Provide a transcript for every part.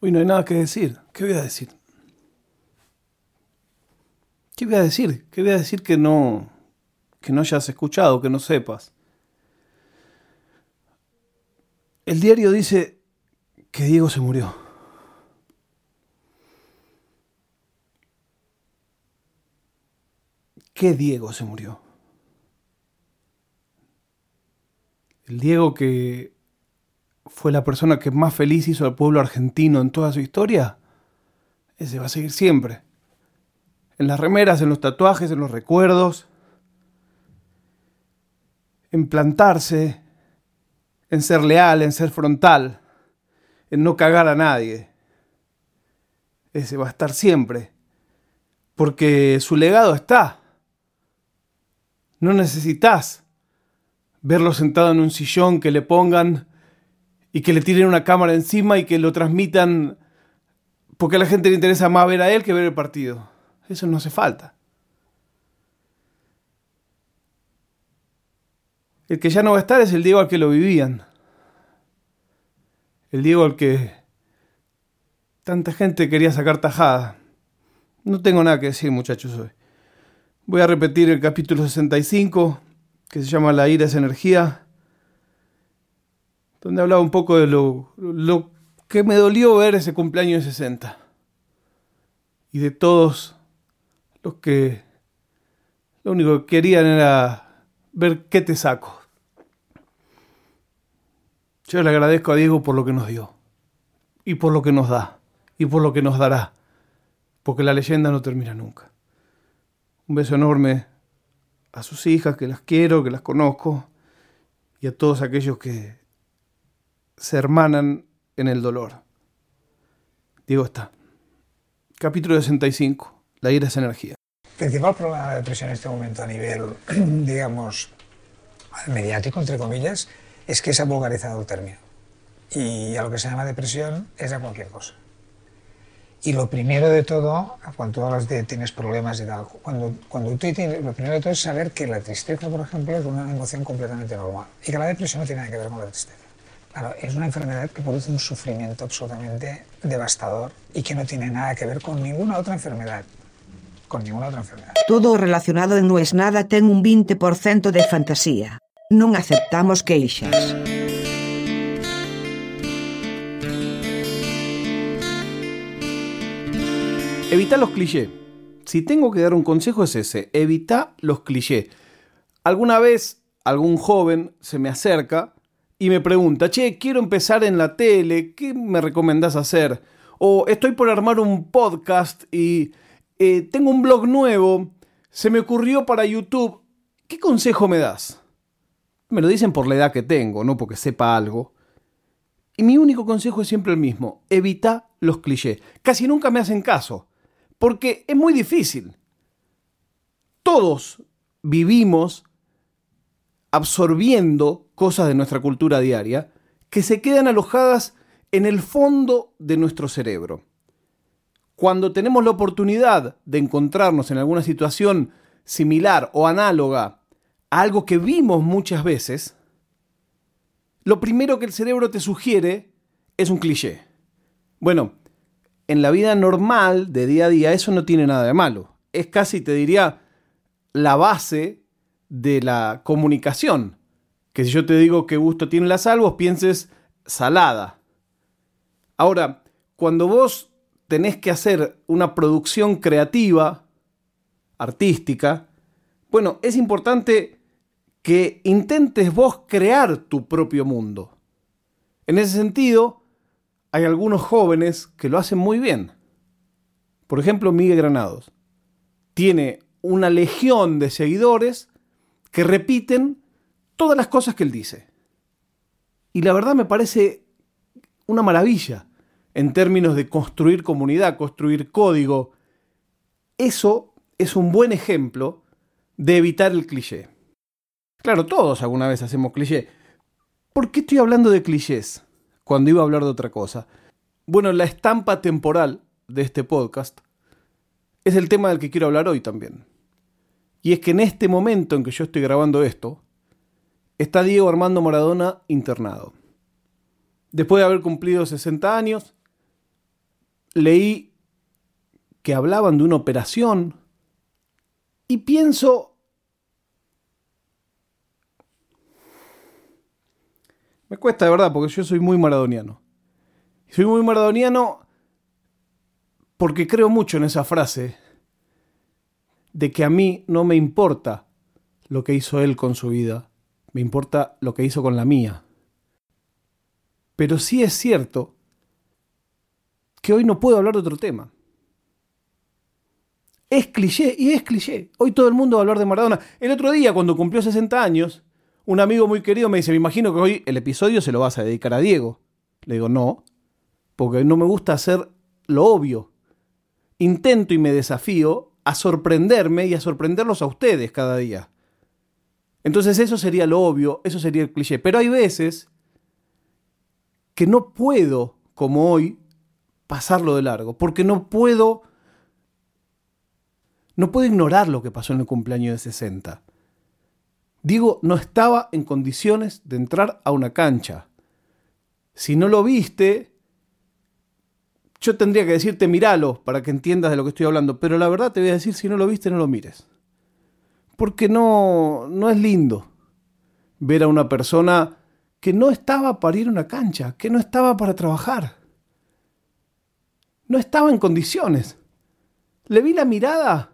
Hoy no hay nada que decir. ¿Qué voy a decir? ¿Qué voy a decir? ¿Qué voy a decir que no que no hayas escuchado, que no sepas? El diario dice que Diego se murió. ¿Qué Diego se murió? El Diego que fue la persona que más feliz hizo al pueblo argentino en toda su historia, ese va a seguir siempre. En las remeras, en los tatuajes, en los recuerdos, en plantarse, en ser leal, en ser frontal, en no cagar a nadie. Ese va a estar siempre, porque su legado está. No necesitas verlo sentado en un sillón que le pongan y que le tiren una cámara encima y que lo transmitan porque a la gente le interesa más ver a él que ver el partido. Eso no hace falta. El que ya no va a estar es el Diego al que lo vivían. El Diego al que tanta gente quería sacar tajada. No tengo nada que decir, muchachos, hoy. Voy a repetir el capítulo 65, que se llama La ira es energía donde hablaba un poco de lo, lo que me dolió ver ese cumpleaños de 60 y de todos los que lo único que querían era ver qué te saco. Yo le agradezco a Diego por lo que nos dio y por lo que nos da y por lo que nos dará, porque la leyenda no termina nunca. Un beso enorme a sus hijas, que las quiero, que las conozco, y a todos aquellos que se hermanan en el dolor. Digo está. Capítulo 65. La ira es energía. El principal problema de la depresión en este momento a nivel, digamos, mediático, entre comillas, es que se ha vulgarizado el término. Y a lo que se llama depresión es a cualquier cosa. Y lo primero de todo, cuando tú hablas de tienes problemas y tal, cuando, cuando tú tienes, lo primero de todo es saber que la tristeza, por ejemplo, es una emoción completamente normal. Y que la depresión no tiene nada que ver con la tristeza. Claro, es una enfermedad que produce un sufrimiento absolutamente devastador y que no tiene nada que ver con ninguna otra enfermedad. Con ninguna otra enfermedad. Todo relacionado en No es Nada ten un 20% de fantasía. Non aceptamos queixas. Evita los clichés. Si tengo que dar un consejo es ese, evita los clichés. Alguna vez algún joven se me acerca y me pregunta, che, quiero empezar en la tele, ¿qué me recomendás hacer? O estoy por armar un podcast y eh, tengo un blog nuevo, se me ocurrió para YouTube, ¿qué consejo me das? Me lo dicen por la edad que tengo, no porque sepa algo. Y mi único consejo es siempre el mismo, evita los clichés. Casi nunca me hacen caso, porque es muy difícil. Todos vivimos absorbiendo cosas de nuestra cultura diaria que se quedan alojadas en el fondo de nuestro cerebro. Cuando tenemos la oportunidad de encontrarnos en alguna situación similar o análoga a algo que vimos muchas veces, lo primero que el cerebro te sugiere es un cliché. Bueno, en la vida normal de día a día eso no tiene nada de malo. Es casi, te diría, la base de la comunicación. Que si yo te digo qué gusto tiene la sal, vos pienses salada. Ahora, cuando vos tenés que hacer una producción creativa, artística, bueno, es importante que intentes vos crear tu propio mundo. En ese sentido, hay algunos jóvenes que lo hacen muy bien. Por ejemplo, Miguel Granados. Tiene una legión de seguidores que repiten todas las cosas que él dice. Y la verdad me parece una maravilla en términos de construir comunidad, construir código. Eso es un buen ejemplo de evitar el cliché. Claro, todos alguna vez hacemos cliché. ¿Por qué estoy hablando de clichés cuando iba a hablar de otra cosa? Bueno, la estampa temporal de este podcast es el tema del que quiero hablar hoy también. Y es que en este momento en que yo estoy grabando esto, está Diego Armando Maradona internado. Después de haber cumplido 60 años, leí que hablaban de una operación y pienso, me cuesta de verdad porque yo soy muy maradoniano. Soy muy maradoniano porque creo mucho en esa frase de que a mí no me importa lo que hizo él con su vida, me importa lo que hizo con la mía. Pero sí es cierto que hoy no puedo hablar de otro tema. Es cliché y es cliché. Hoy todo el mundo va a hablar de Maradona. El otro día, cuando cumplió 60 años, un amigo muy querido me dice, me imagino que hoy el episodio se lo vas a dedicar a Diego. Le digo, no, porque no me gusta hacer lo obvio. Intento y me desafío a sorprenderme y a sorprenderlos a ustedes cada día. Entonces eso sería lo obvio, eso sería el cliché. Pero hay veces que no puedo, como hoy, pasarlo de largo, porque no puedo no puedo ignorar lo que pasó en el cumpleaños de 60. Diego no estaba en condiciones de entrar a una cancha. Si no lo viste, yo tendría que decirte míralo para que entiendas de lo que estoy hablando, pero la verdad te voy a decir si no lo viste no lo mires. Porque no no es lindo ver a una persona que no estaba para ir a una cancha, que no estaba para trabajar. No estaba en condiciones. Le vi la mirada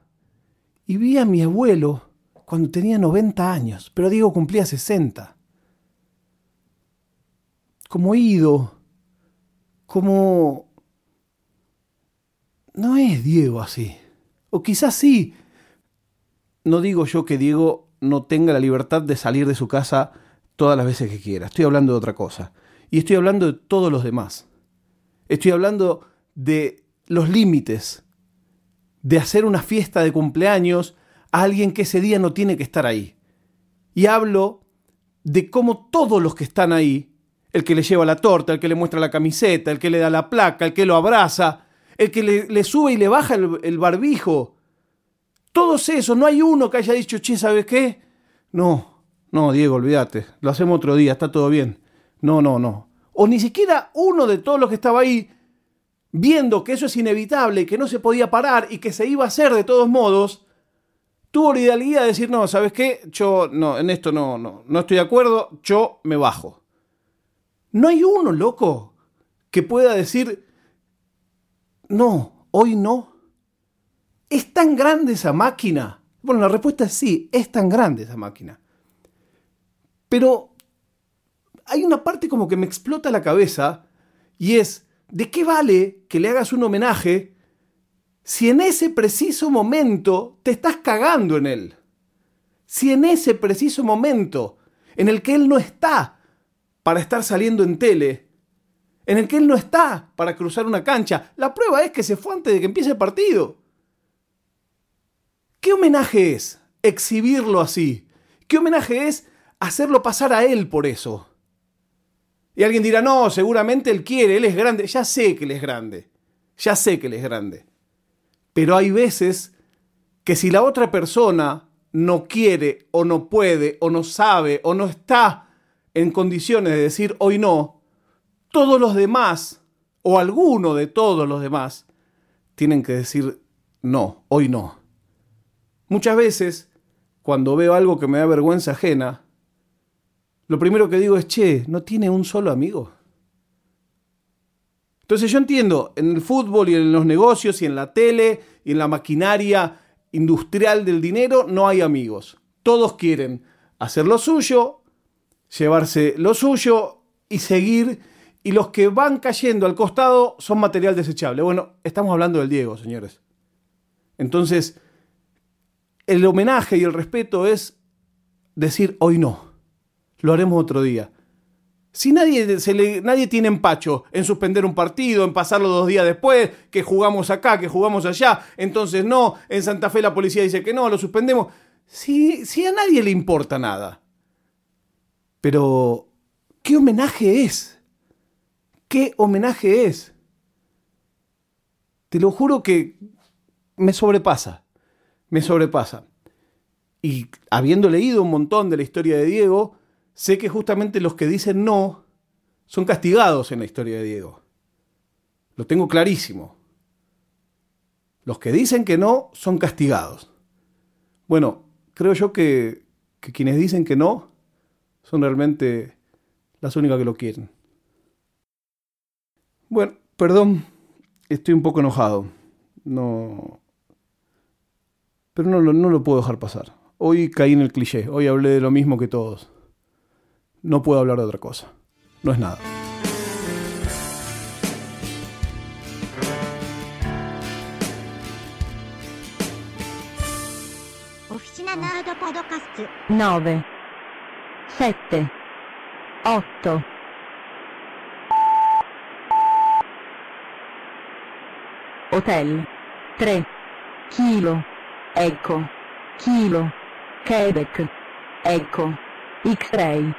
y vi a mi abuelo cuando tenía 90 años, pero Diego cumplía 60. Como ido, como... No es Diego así. O quizás sí. No digo yo que Diego no tenga la libertad de salir de su casa todas las veces que quiera. Estoy hablando de otra cosa. Y estoy hablando de todos los demás. Estoy hablando de los límites de hacer una fiesta de cumpleaños a alguien que ese día no tiene que estar ahí. Y hablo de cómo todos los que están ahí, el que le lleva la torta, el que le muestra la camiseta, el que le da la placa, el que lo abraza, el que le, sube y le baja el, barbijo, todos esos, no hay uno que haya dicho, che, ¿sabes qué? No, no, Diego, olvídate, lo hacemos otro día, está todo bien. No, no, no. O ni siquiera uno de todos los que estaba ahí viendo que eso es inevitable, que no se podía parar y que se iba a hacer de todos modos, tuvo la idealidad de decir, no, ¿sabes qué? Yo no, en esto no, no, no estoy de acuerdo, yo me bajo. No hay uno, loco, que pueda decir, no, hoy no. ¿Es tan grande esa máquina? Bueno, la respuesta es sí, es tan grande esa máquina. Pero hay una parte como que me explota la cabeza y es, ¿de qué vale que le hagas un homenaje si en ese preciso momento te estás cagando en él? Si en ese preciso momento en el que él no está para estar saliendo en tele, en el que él no está para cruzar una cancha, la prueba es que se fue antes de que empiece el partido. ¿Qué homenaje es exhibirlo así? ¿Qué homenaje es hacerlo pasar a él por eso? Y alguien dirá, no, seguramente él quiere, él es grande. Ya sé que él es grande. Ya sé que él es grande. Pero hay veces que si la otra persona no quiere o no puede o no sabe o no está en condiciones de decir hoy no, todos los demás o alguno de todos los demás tienen que decir no, hoy no. Muchas veces, cuando veo algo que me da vergüenza ajena, lo primero que digo es, che, ¿no tiene un solo amigo? Entonces yo entiendo, en el fútbol y en los negocios y en la tele y en la maquinaria industrial del dinero no hay amigos. Todos quieren hacer lo suyo, llevarse lo suyo y seguir. Y los que van cayendo al costado son material desechable. Bueno, estamos hablando del Diego, señores. Entonces, el homenaje y el respeto es decir hoy no lo haremos otro día. Si nadie, se le, nadie tiene empacho en suspender un partido, en pasarlo dos días después, que jugamos acá, que jugamos allá, entonces no, en Santa Fe la policía dice que no, lo suspendemos. Si, si a nadie le importa nada. Pero, ¿qué homenaje es? ¿Qué homenaje es? Te lo juro que me sobrepasa, me sobrepasa. Y habiendo leído un montón de la historia de Diego, sé que justamente los que dicen no son castigados en la historia de Diego. Lo tengo clarísimo. Los que dicen que no son castigados. Bueno, creo yo que, que quienes dicen que no son realmente las únicas que lo quieren. Bueno, perdón, estoy un poco enojado. No. Pero no, lo- no lo puedo dejar pasar. Hoy caí en el cliché, hoy hablé de lo mismo que todos. No puedo hablar de otra cosa. No es nada. Officina Nerd Podcast. 9, 7, 8, Hotel, 3, Kilo, Echo, Kilo, Quebec, Echo, X-Ray,